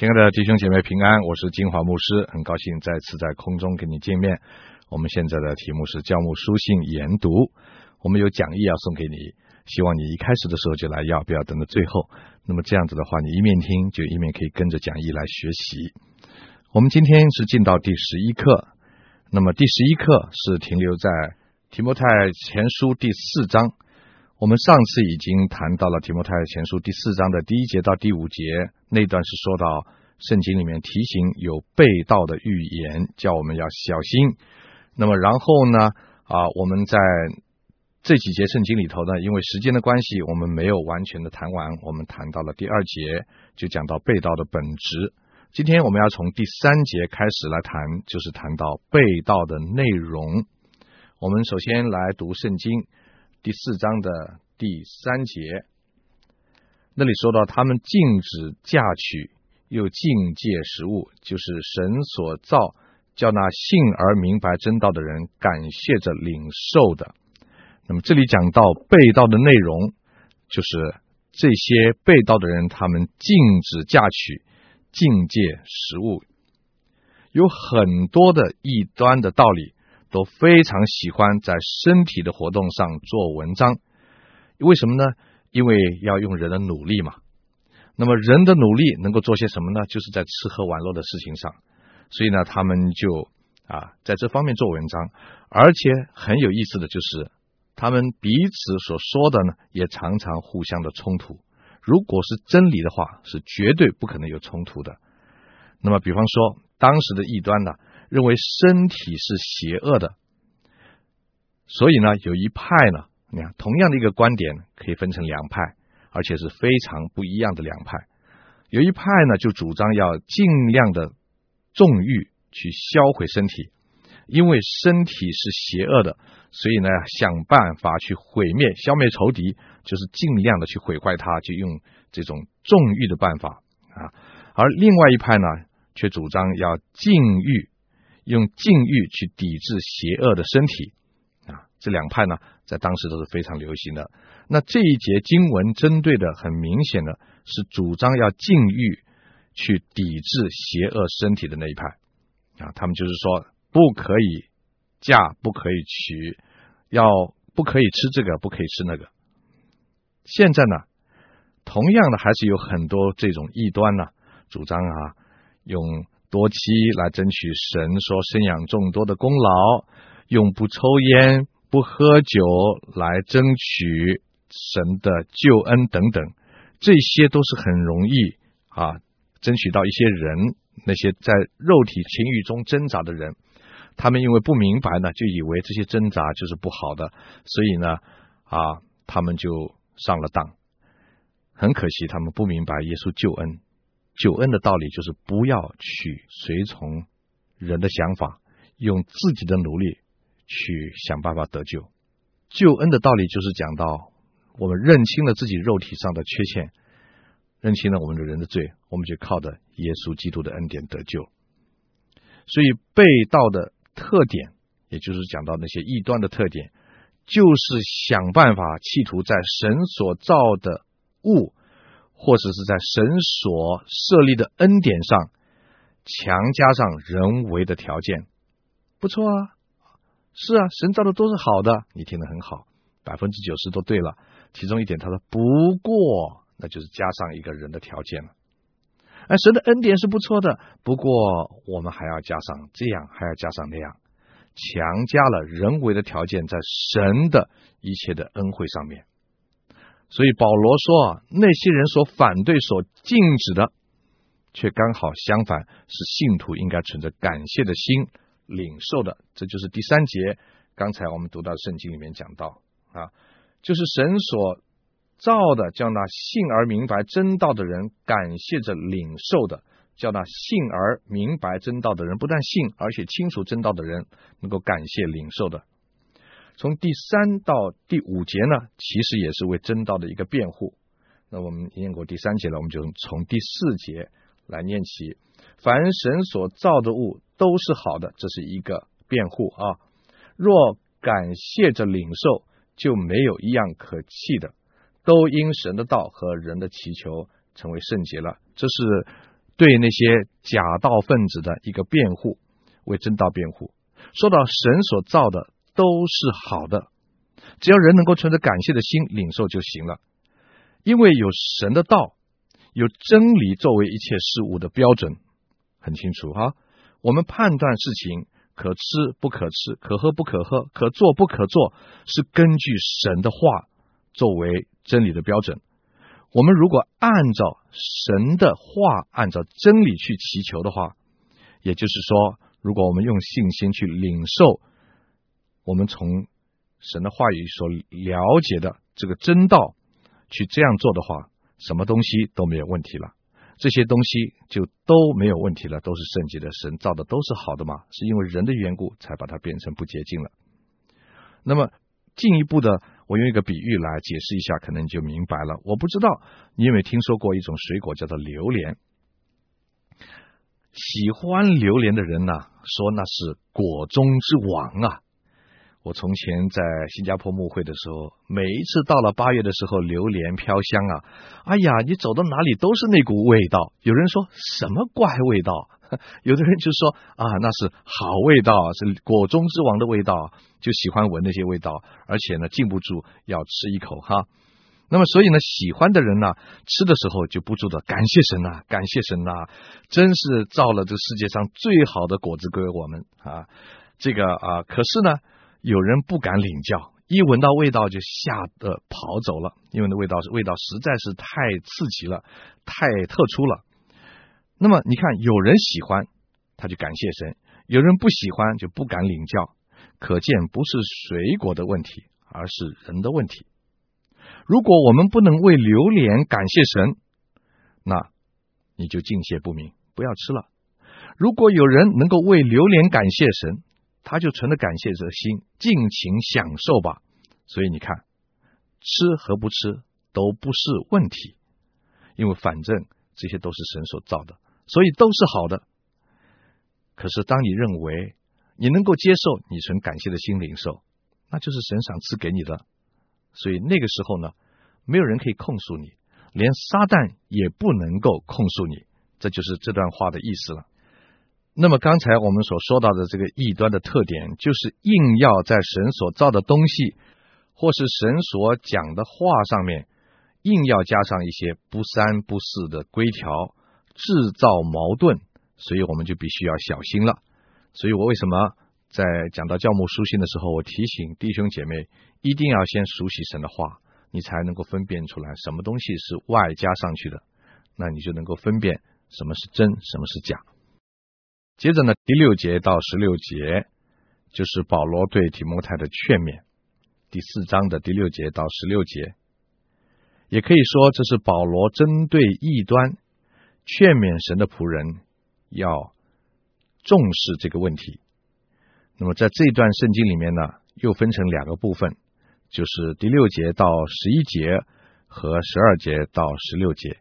亲爱的弟兄姐妹平安，我是金华牧师，很高兴再次在空中跟你见面。我们现在的题目是教牧书信研读，我们有讲义要送给你，希望你一开始的时候就来要，不要等到最后。那么这样子的话，你一面听就一面可以跟着讲义来学习。我们今天是进到第十一课，那么第十一课是停留在提摩太前书第四章。我们上次已经谈到了提摩太前书第四章的第一节到第五节，那段是说到圣经里面提醒有背道的预言，叫我们要小心。那么然后呢，啊，我们在这几节圣经里头呢，因为时间的关系，我们没有完全的谈完。我们谈到了第二节，就讲到背道的本质。今天我们要从第三节开始来谈，就是谈到背道的内容。我们首先来读圣经。第四章的第三节，那里说到他们禁止嫁娶，又禁戒食物，就是神所造，叫那信而明白真道的人感谢着领受的。那么这里讲到被道的内容，就是这些被道的人，他们禁止嫁娶，禁戒食物，有很多的异端的道理。都非常喜欢在身体的活动上做文章，为什么呢？因为要用人的努力嘛。那么人的努力能够做些什么呢？就是在吃喝玩乐的事情上。所以呢，他们就啊在这方面做文章，而且很有意思的就是，他们彼此所说的呢，也常常互相的冲突。如果是真理的话，是绝对不可能有冲突的。那么，比方说当时的异端呢？认为身体是邪恶的，所以呢，有一派呢，你看，同样的一个观点可以分成两派，而且是非常不一样的两派。有一派呢，就主张要尽量的纵欲去销毁身体，因为身体是邪恶的，所以呢，想办法去毁灭、消灭仇敌，就是尽量的去毁坏它，就用这种纵欲的办法啊。而另外一派呢，却主张要禁欲。用禁欲去抵制邪恶的身体啊，这两派呢，在当时都是非常流行的。那这一节经文针对的很明显的是主张要禁欲去抵制邪恶身体的那一派啊，他们就是说不可以嫁，不可以娶，要不可以吃这个，不可以吃那个。现在呢，同样的还是有很多这种异端呢，主张啊用。多妻来争取神说生养众多的功劳，用不抽烟不喝酒来争取神的救恩等等，这些都是很容易啊争取到一些人，那些在肉体情欲中挣扎的人，他们因为不明白呢，就以为这些挣扎就是不好的，所以呢啊他们就上了当，很可惜他们不明白耶稣救恩。救恩的道理就是不要去随从人的想法，用自己的努力去想办法得救。救恩的道理就是讲到我们认清了自己肉体上的缺陷，认清了我们的人的罪，我们就靠着耶稣基督的恩典得救。所以背道的特点，也就是讲到那些异端的特点，就是想办法企图在神所造的物。或者是在神所设立的恩典上强加上人为的条件，不错啊，是啊，神造的都是好的，你听得很好，百分之九十都对了。其中一点他说不过，那就是加上一个人的条件了。哎神的恩典是不错的，不过我们还要加上这样，还要加上那样，强加了人为的条件在神的一切的恩惠上面。所以保罗说啊，那些人所反对、所禁止的，却刚好相反，是信徒应该存着感谢的心领受的。这就是第三节，刚才我们读到圣经里面讲到啊，就是神所造的，叫那信而明白真道的人感谢着领受的，叫那信而明白真道的人不但信，而且清楚真道的人能够感谢领受的。从第三到第五节呢，其实也是为真道的一个辩护。那我们念过第三节了，我们就从第四节来念起。凡神所造的物都是好的，这是一个辩护啊。若感谢着领受，就没有一样可弃的，都因神的道和人的祈求成为圣洁了。这是对那些假道分子的一个辩护，为真道辩护，说到神所造的都是好的，只要人能够存着感谢的心领受就行了，因为有神的道，有真理作为一切事物的标准，很清楚哈。我们判断事情可吃不可吃，可喝不可喝，可做不可做，是根据神的话作为真理的标准。我们如果按照神的话，按照真理去祈求的话，也就是说，如果我们用信心去领受我们从神的话语所了解的这个真道，去这样做的话，什么东西都没有问题了。这些东西就都没有问题了，都是圣洁的，神造的都是好的嘛，是因为人的缘故才把它变成不洁净了。那么进一步的。我用一个比喻来解释一下，可能就明白了。我不知道你有没有听说过一种水果叫做榴莲。喜欢榴莲的人呢，说那是果中之王啊。我从前在新加坡牧会的时候，每一次到了八月的时候，榴莲飘香啊，哎呀，你走到哪里都是那股味道。有人说什么怪味道？有的人就说啊，那是好味道，是果中之王的味道，就喜欢闻那些味道，而且呢，禁不住要吃一口哈。那么，所以呢，喜欢的人呢，吃的时候就不住的感谢神呐，感谢神呐，真是造了这世界上最好的果子给我们啊。这个啊，可是呢，有人不敢领教，一闻到味道就吓得跑走了，因为那味道是味道实在是太刺激了，太特殊了。那么你看，有人喜欢，他就感谢神；有人不喜欢，就不敢领教。可见不是水果的问题，而是人的问题。如果我们不能为榴莲感谢神，那你就敬谢不明，不要吃了。如果有人能够为榴莲感谢神，他就存着感谢的心，尽情享受吧。所以你看，吃和不吃都不是问题，因为反正这些都是神所造的。所以都是好的，可是当你认为你能够接受，你存感谢的心领受，那就是神赏赐给你的。所以那个时候呢，没有人可以控诉你，连撒旦也不能够控诉你。这就是这段话的意思了。那么刚才我们所说到的这个异端的特点，就是硬要在神所造的东西，或是神所讲的话上面，硬要加上一些不三不四的规条。制造矛盾，所以我们就必须要小心了。所以我为什么在讲到教牧书信的时候，我提醒弟兄姐妹一定要先熟悉神的话，你才能够分辨出来什么东西是外加上去的，那你就能够分辨什么是真，什么是假。接着呢，第六节到十六节就是保罗对提摩太的劝勉，第四章的第六节到十六节，也可以说这是保罗针对异端。劝勉神的仆人要重视这个问题。那么在这一段圣经里面呢，又分成两个部分，就是第六节到十一节和十二节到十六节。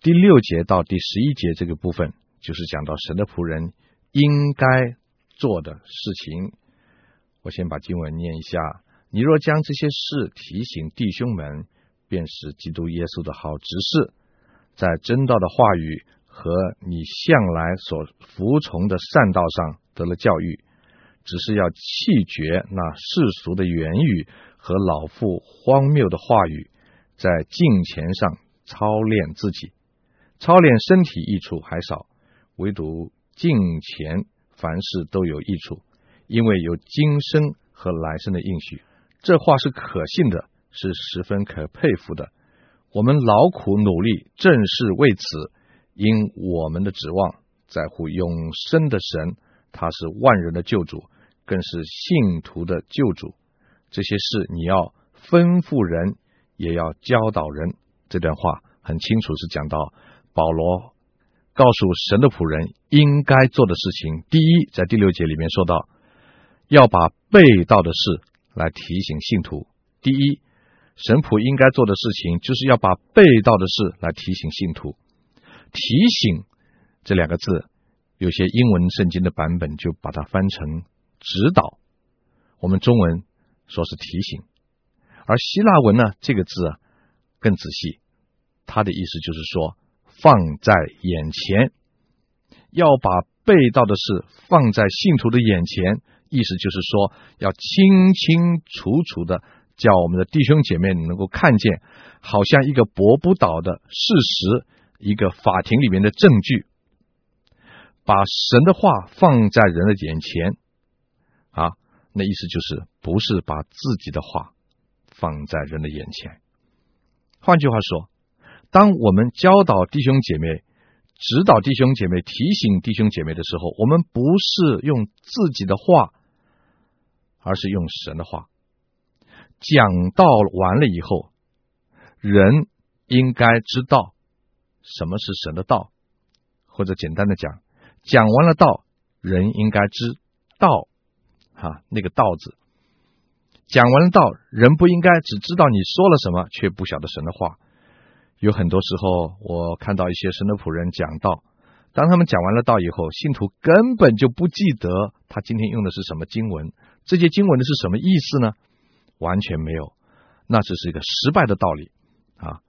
第六节到第十一节这个部分，就是讲到神的仆人应该做的事情。我先把经文念一下：你若将这些事提醒弟兄们，便是基督耶稣的好执事。在真道的话语和你向来所服从的善道上得了教育，只是要弃绝那世俗的言语和老妇荒谬的话语，在敬虔上操练自己，操练身体益处还少，唯独敬虔凡事都有益处，因为有今生和来生的应许。这话是可信的，是十分可佩服的。我们劳苦努力，正是为此，因我们的指望在乎永生的神，他是万人的救主，更是信徒的救主。这些事你要吩咐人，也要教导人。这段话很清楚，是讲到保罗告诉神的仆人应该做的事情。第一，在第六节里面说到，要把被盗的事来提醒信徒。第一。神仆应该做的事情，就是要把被盗的事来提醒信徒。提醒这两个字，有些英文圣经的版本就把它翻成指导。我们中文说是提醒，而希腊文呢，这个字啊更仔细，它的意思就是说放在眼前，要把被盗的事放在信徒的眼前，意思就是说，要清清楚楚的叫我们的弟兄姐妹能够看见，好像一个驳不倒的事实，一个法庭里面的证据，把神的话放在人的眼前，啊，那意思就是不是把自己的话放在人的眼前。换句话说，当我们教导弟兄姐妹，指导弟兄姐妹，提醒弟兄姐妹的时候，我们不是用自己的话，而是用神的话。讲道完了以后，人应该知道什么是神的道，或者简单的讲，讲完了道，人应该知道，哈，那个道字。讲完了道，人不应该只知道你说了什么，却不晓得神的话。有很多时候，我看到一些神的仆人讲道，当他们讲完了道以后，信徒根本就不记得他今天用的是什么经文，这些经文的是什么意思呢？完全没有，那只是一个失败的道理啊！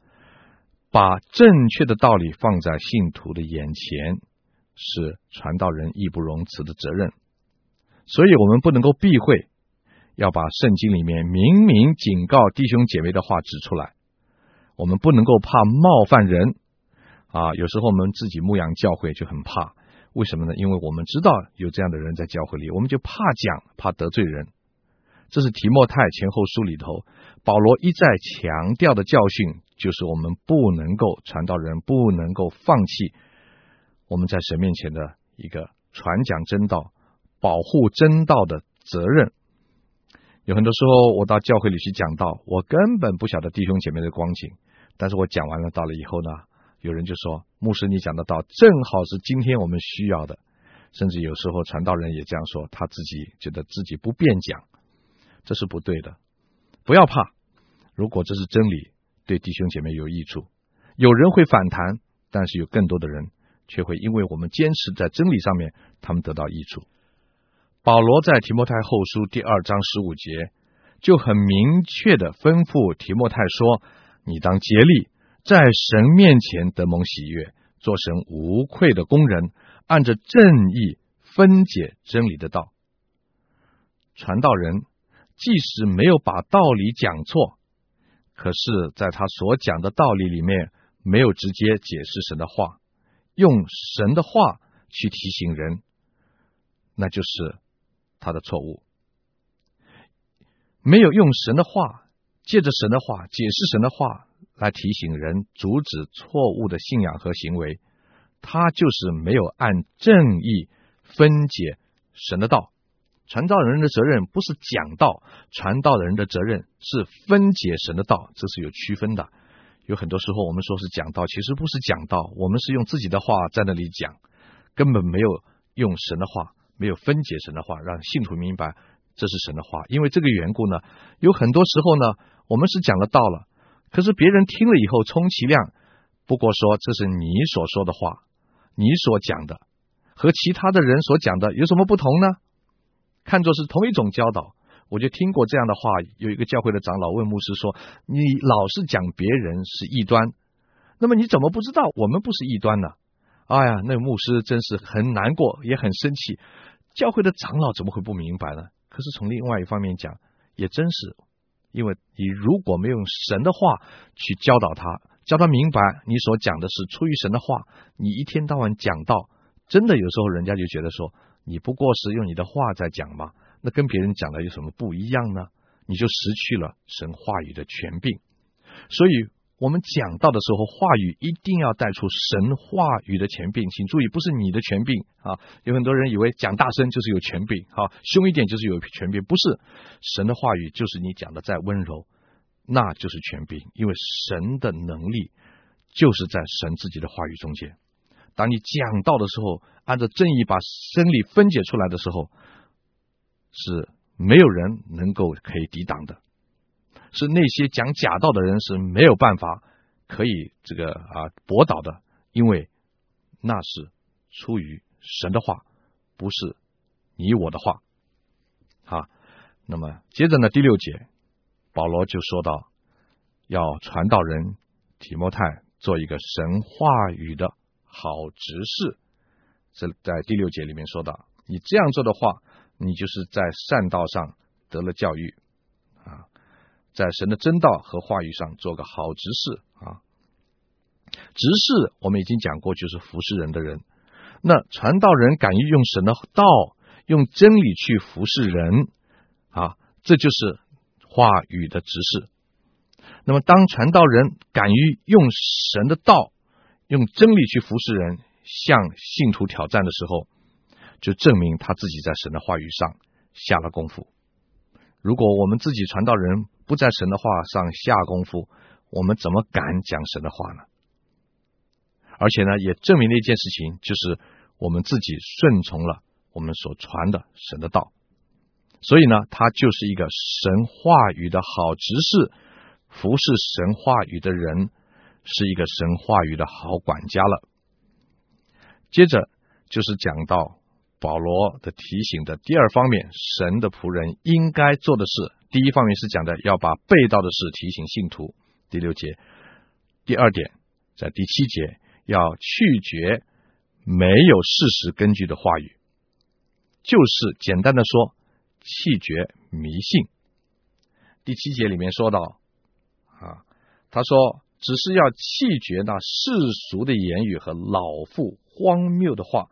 把正确的道理放在信徒的眼前，是传道人义不容辞的责任，所以我们不能够避讳。要把圣经里面明明警告弟兄姐妹的话指出来，我们不能够怕冒犯人啊！有时候我们自己牧养教会就很怕，为什么呢？因为我们知道有这样的人在教会里，我们就怕讲，怕得罪人。这是提摩太前后书里头保罗一再强调的教训，就是我们不能够传道人不能够放弃我们在神面前的一个传讲真道、保护真道的责任。有很多时候，我到教会里去讲道，我根本不晓得弟兄姐妹的光景。但是我讲完了道了以后呢，有人就说：“牧师，你讲的道正好是今天我们需要的。”甚至有时候传道人也这样说，他自己觉得自己不便讲，这是不对的。不要怕，如果这是真理，对弟兄姐妹有益处，有人会反弹，但是有更多的人却会因为我们坚持在真理上面，他们得到益处。保罗在提摩太后书第二章十五节就很明确的吩咐提摩太说：“你当竭力在神面前得蒙喜悦，做神无愧的工人，按着正义分解真理的道。传道人即使没有把道理讲错，可是在他所讲的道理里面没有直接解释神的话，用神的话去提醒人，那就是。”他的错误，没有用神的话，借着神的话解释神的话来提醒人，阻止错误的信仰和行为，他就是没有按正义分解神的道。传道人的责任不是讲道，传道的人的责任是分解神的道，这是有区分的。有很多时候我们说是讲道，其实不是讲道，我们是用自己的话在那里讲，根本没有用神的话。没有分解神的话，让信徒明白这是神的话。因为这个缘故呢，有很多时候呢，我们是讲了道了，可是别人听了以后，充其量不过说这是你所说的话，你所讲的和其他的人所讲的有什么不同呢？看作是同一种教导。我就听过这样的话，有一个教会的长老问牧师说：“你老是讲别人是异端，那么你怎么不知道我们不是异端呢？”哎呀，那牧师真是很难过，也很生气。教会的长老怎么会不明白呢？可是从另外一方面讲，也真是，因为你如果没有用神的话去教导他，教他明白你所讲的是出于神的话，你一天到晚讲到，真的有时候人家就觉得说，你不过是用你的话在讲嘛，那跟别人讲的有什么不一样呢？你就失去了神话语的权柄，所以。我们讲到的时候，话语一定要带出神话语的权柄，请注意，不是你的权柄啊！有很多人以为讲大声就是有权柄，好，凶一点就是有权柄，不是，神的话语就是你讲的再温柔，那就是权柄，因为神的能力就是在神自己的话语中间。当你讲到的时候，按照正义把真理分解出来的时候，是没有人能够可以抵挡的。是那些讲假道的人是没有办法可以这个啊驳倒的，因为那是出于神的话，不是你我的话。啊，那么接着呢，第六节，保罗就说到，要传道人提摩太做一个神话语的好执事。这在第六节里面说到，你这样做的话，你就是在善道上得了教育，在神的真道和话语上做个好执事啊。执事我们已经讲过，就是服侍人的人。那传道人敢于用神的道、用真理去服侍人啊，这就是话语的执事。那么，当传道人敢于用神的道、用真理去服侍人，向信徒挑战的时候，就证明他自己在神的话语上下了功夫。如果我们自己传道人不在神的话上下功夫，我们怎么敢讲神的话呢？而且呢，也证明了一件事情，就是我们自己顺从了我们所传的神的道，所以呢，他就是一个神话语的好执事，服侍神话语的人，是一个神话语的好管家了。接着就是讲到保罗的提醒的第二方面，神的仆人应该做的事。第一方面是讲的要把被盗的事提醒信徒，第六节；第二点在第七节。要拒绝没有事实根据的话语，就是简单的说，弃绝迷信。第七节里面说到，啊，他说只是要弃绝那世俗的言语和老妇荒谬的话，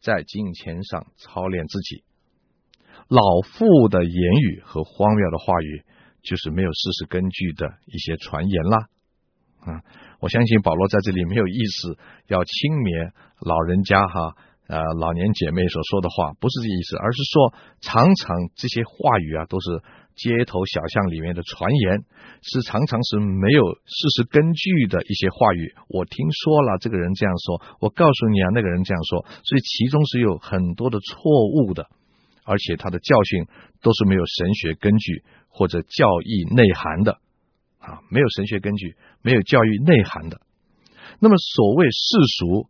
在金钱上操练自己。老妇的言语和荒谬的话语，就是没有事实根据的一些传言啦，啊。我相信保罗在这里没有意思要轻蔑老人家哈，呃，老年姐妹所说的话，不是这意思，而是说常常这些话语啊，都是街头小巷里面的传言，是常常是没有事实根据的一些话语。我听说了这个人这样说，我告诉你啊，那个人这样说，所以其中是有很多的错误的，而且他的教训都是没有神学根据或者教义内涵的。啊，没有神学根据，没有教育内涵的，那么所谓世俗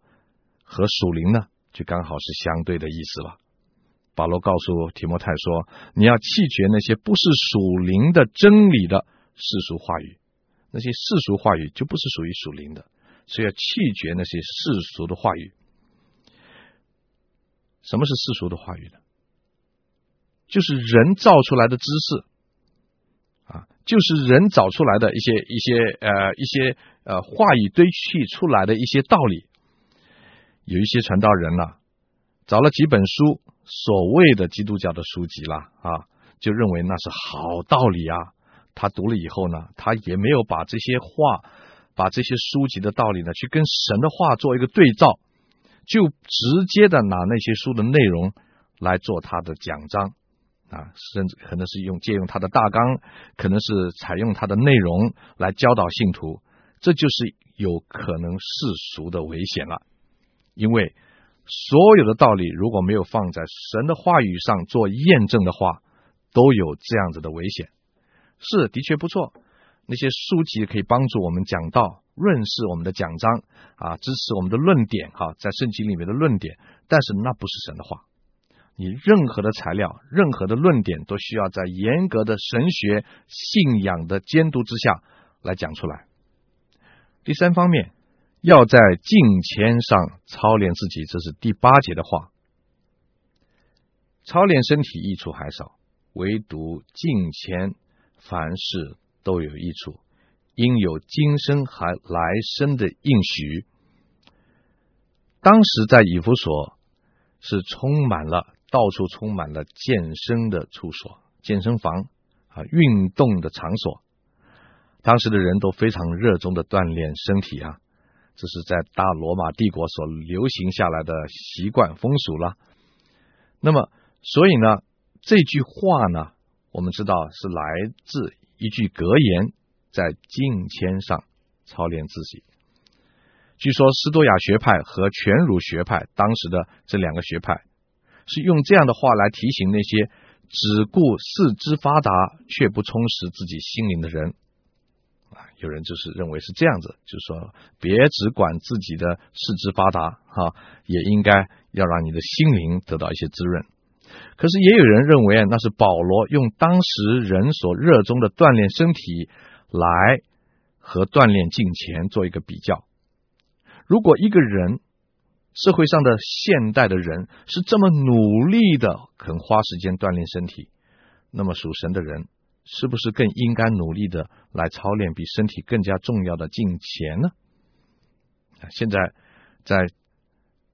和属灵呢，就刚好是相对的意思了。保罗告诉提摩太说：“你要弃绝那些不是属灵的真理的世俗话语，那些世俗话语就不是属于属灵的，所以要弃绝那些世俗的话语。什么是世俗的话语呢？就是人造出来的知识啊。”就是人找出来的一些一些呃一些呃话语堆砌出来的一些道理，有一些传道人呢、啊，找了几本书，所谓的基督教的书籍啦啊，就认为那是好道理啊。他读了以后呢，他也没有把这些话，把这些书籍的道理呢，去跟神的话做一个对照，就直接的拿那些书的内容来做他的讲章。啊，甚至可能是用借用他的大纲，可能是采用他的内容来教导信徒，这就是有可能世俗的危险了。因为所有的道理如果没有放在神的话语上做验证的话，都有这样子的危险。是，的确不错，那些书籍可以帮助我们讲道、润饰我们的讲章啊，支持我们的论点哈，在圣经里面的论点，但是那不是神的话。你任何的材料、任何的论点，都需要在严格的神学信仰的监督之下来讲出来。第三方面，要在敬虔上操练自己，这是第八节的话。操练身体益处还少，唯独敬虔，凡事都有益处，因有今生还来生的应许。当时在以弗所是充满了。到处充满了健身的处所、健身房啊，运动的场所。当时的人都非常热衷的锻炼身体啊，这是在大罗马帝国所流行下来的习惯风俗了。那么，所以呢，这句话呢，我们知道是来自一句格言，在敬虔上操练自己。据说，斯多亚学派和全儒学派当时的这两个学派。是用这样的话来提醒那些只顾四肢发达却不充实自己心灵的人啊，有人就是认为是这样子，就是说别只管自己的四肢发达哈，也应该要让你的心灵得到一些滋润。可是也有人认为那是保罗用当时人所热衷的锻炼身体来和锻炼金钱做一个比较如果一个人，社会上的现代的人是这么努力的，肯花时间锻炼身体，那么属神的人是不是更应该努力的来操练比身体更加重要的敬虔呢？现在在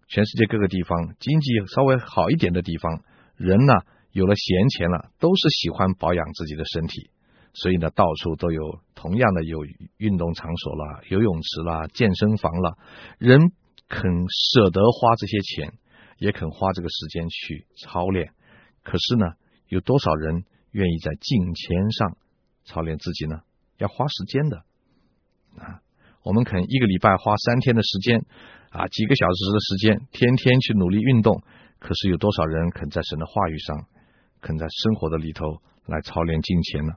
全世界各个地方经济稍微好一点的地方，人呢有了闲钱了，都是喜欢保养自己的身体，所以呢到处都有同样的有运动场所啦、游泳池啦、健身房啦，人。肯舍得花这些钱，也肯花这个时间去操练。可是呢，有多少人愿意在敬虔上操练自己呢？要花时间的啊！我们肯一个礼拜花三天的时间啊，几个小时的时间，天天去努力运动。可是有多少人肯在神的话语上，肯在生活的里头来操练敬虔呢？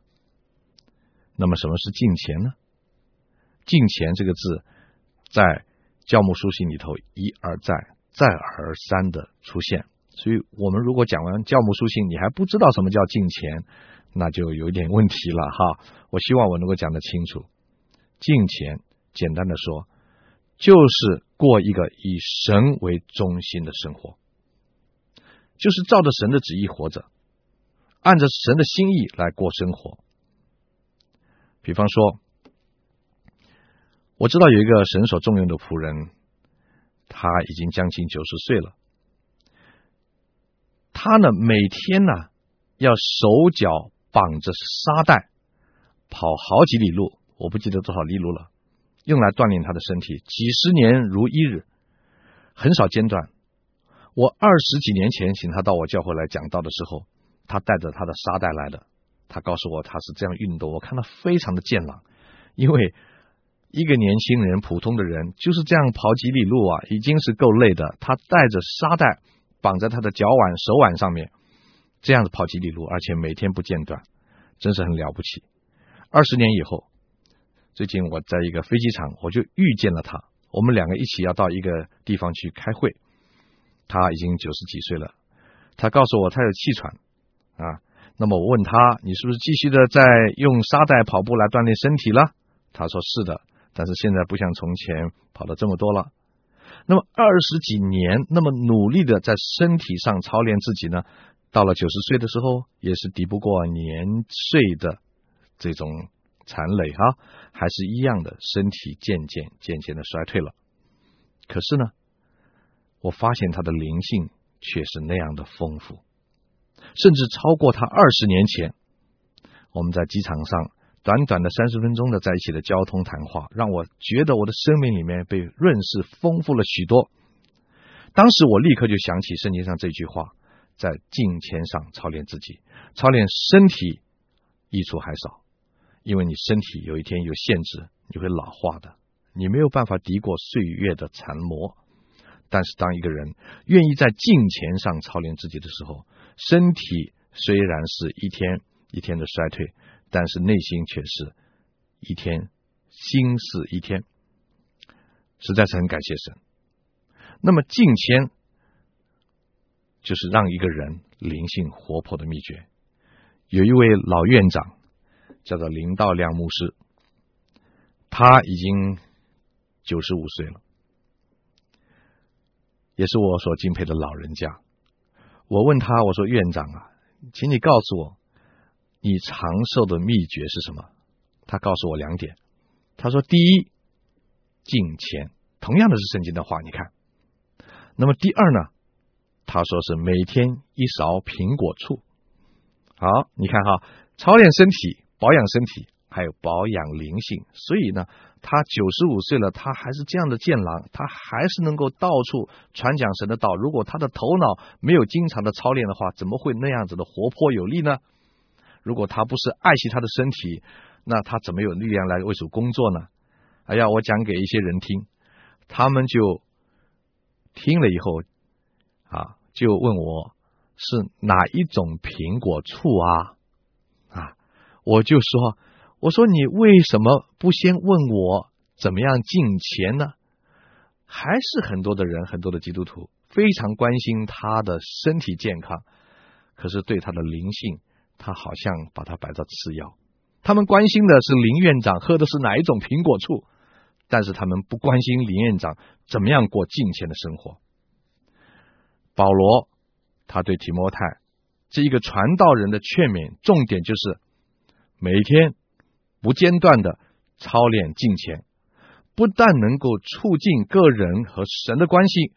那么，什么是敬虔呢？敬虔这个字在。教牧书信里头一而再、再而三的出现，所以我们如果讲完教牧书信，你还不知道什么叫敬虔，那就有点问题了哈。我希望我能够讲得清楚，敬虔简单的说，就是过一个以神为中心的生活，就是照着神的旨意活着，按着神的心意来过生活。比方说。我知道有一个神所重用的仆人，他已经将近九十岁了。他呢，每天呢要手脚绑着沙袋，跑好几里路，我不记得多少里路了，用来锻炼他的身体，几十年如一日，很少间断。我二十几年前请他到我教会来讲道的时候，他带着他的沙袋来的。他告诉我他是这样运动，我看他非常的健朗，因为。一个年轻人，普通的人就是这样跑几里路啊，已经是够累的。他带着沙袋绑在他的脚腕、手腕上面，这样子跑几里路，而且每天不间断，真是很了不起。二十年以后，最近我在一个飞机场，我就遇见了他。我们两个一起要到一个地方去开会。他已经九十几岁了，他告诉我他有气喘啊。那么我问他，你是不是继续的在用沙袋跑步来锻炼身体了？他说是的。但是现在不像从前跑了这么多了。那么二十几年那么努力的在身体上操练自己呢，到了九十岁的时候也是抵不过年岁的这种残累哈，还是一样的身体渐渐渐渐的衰退了。可是呢，我发现他的灵性却是那样的丰富，甚至超过他二十年前我们在机场上。短短的三十分钟的在一起的交通谈话，让我觉得我的生命里面被润饰丰富了许多。当时我立刻就想起圣经上这句话：在镜前上操练自己，操练身体益处还少，因为你身体有一天有限制，你会老化的，你没有办法敌过岁月的残磨。但是当一个人愿意在镜前上操练自己的时候，身体虽然是一天一天的衰退。但是内心却是一天心事一天，实在是很感谢神。那么敬虔就是让一个人灵性活泼的秘诀。有一位老院长叫做林道亮牧师，他已经九十五岁了，也是我所敬佩的老人家。我问他，我说院长啊，请你告诉我。你长寿的秘诀是什么？他告诉我两点。他说：第一，敬虔，同样的是圣经的话，你看。那么第二呢？他说是每天一勺苹果醋。好，你看哈，操练身体，保养身体，还有保养灵性。所以呢，他九十五岁了，他还是这样的健朗，他还是能够到处传讲神的道。如果他的头脑没有经常的操练的话，怎么会那样子的活泼有力呢？如果他不是爱惜他的身体，那他怎么有力量来为主工作呢？哎呀，我讲给一些人听，他们就听了以后啊，就问我是哪一种苹果醋啊？啊，我就说，我说你为什么不先问我怎么样进钱呢？还是很多的人，很多的基督徒非常关心他的身体健康，可是对他的灵性。他好像把它摆在次要，他们关心的是林院长喝的是哪一种苹果醋，但是他们不关心林院长怎么样过敬虔的生活。保罗他对提摩太这一个传道人的劝勉，重点就是每天不间断的操练敬虔，不但能够促进个人和神的关系，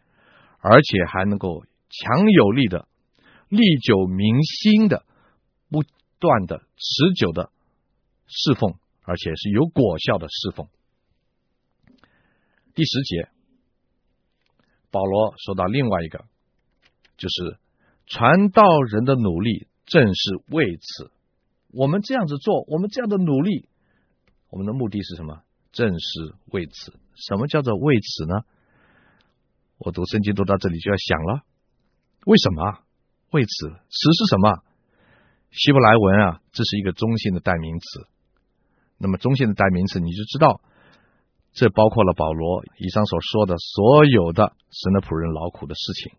而且还能够强有力的、历久弥新的、不断的、持久的侍奉，而且是有果效的侍奉。第十节，保罗说到另外一个，就是传道人的努力正是为此。我们这样子做，我们这样的努力，我们的目的是什么？正是为此。什么叫做为此呢？我读圣经读到这里就要想了，为什么？为此，此是什么？希伯来文啊，这是一个中性的代名词。那么中性的代名词，你就知道。这包括了保罗以上所说的所有的神的仆人劳苦的事情，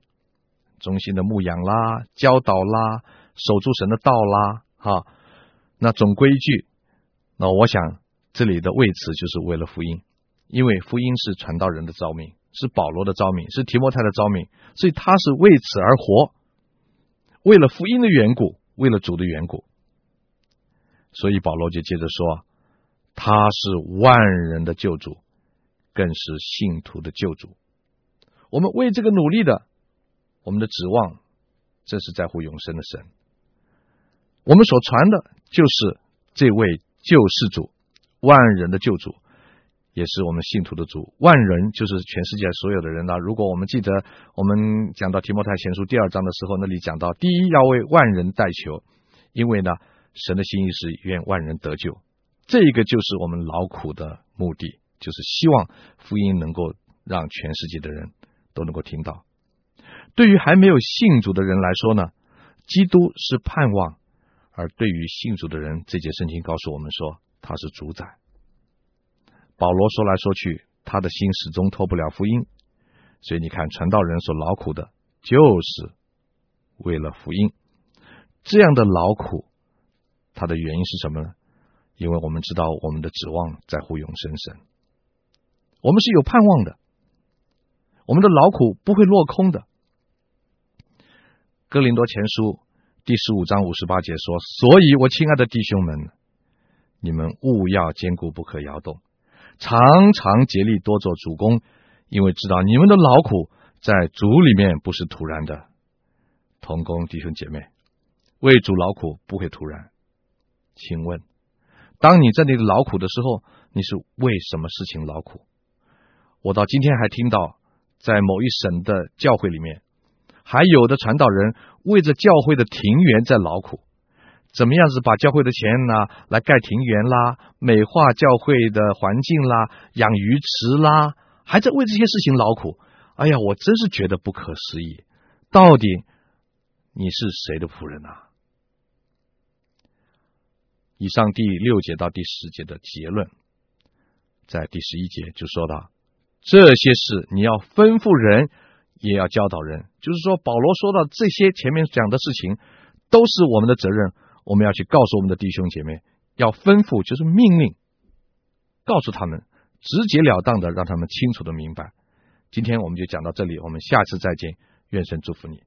忠心的牧养啦、教导啦、守住神的道啦，哈，那总规矩，那我想这里的为此就是为了福音，因为福音是传道人的召命，是保罗的召命，是提摩太的召命，所以他是为此而活，为了福音的缘故，为了主的缘故，所以保罗就接着说，他是万人的救主。更是信徒的救主。我们为这个努力的，我们的指望，这是在乎永生的神。我们所传的，就是这位救世主，万人的救主，也是我们信徒的主。万人就是全世界所有的人呢。如果我们记得，我们讲到提摩太前书第二章的时候，那里讲到，第一要为万人代求，因为呢，神的心意是愿万人得救，这个就是我们劳苦的目的。就是希望福音能够让全世界的人都能够听到。对于还没有信主的人来说呢，基督是盼望；而对于信主的人，这节圣经告诉我们说他是主宰。保罗说来说去，他的心始终脱不了福音。所以你看，传道人所劳苦的，就是为了福音。这样的劳苦，它的原因是什么呢？因为我们知道，我们的指望在乎永生神。我们是有盼望的，我们的劳苦不会落空的。哥林多前书第十五章五十八节说：“所以我亲爱的弟兄们，你们勿要坚固，不可摇动，常常竭力多做主工，因为知道你们的劳苦在主里面不是突然的。同工弟兄姐妹，为主劳苦不会突然。请问，当你在那个劳苦的时候，你是为什么事情劳苦？”我到今天还听到，在某一省的教会里面，还有的传道人为着教会的庭园在劳苦，怎么样子把教会的钱呢来盖庭园啦，美化教会的环境啦，养鱼池啦，还在为这些事情劳苦。哎呀，我真是觉得不可思议。到底你是谁的仆人啊？以上第六节到第十节的结论，在第十一节就说到。这些事你要吩咐人，也要教导人。就是说，保罗说到这些前面讲的事情，都是我们的责任。我们要去告诉我们的弟兄姐妹，要吩咐，就是命令，告诉他们，直截了当的让他们清楚的明白。今天我们就讲到这里，我们下次再见。愿神祝福你。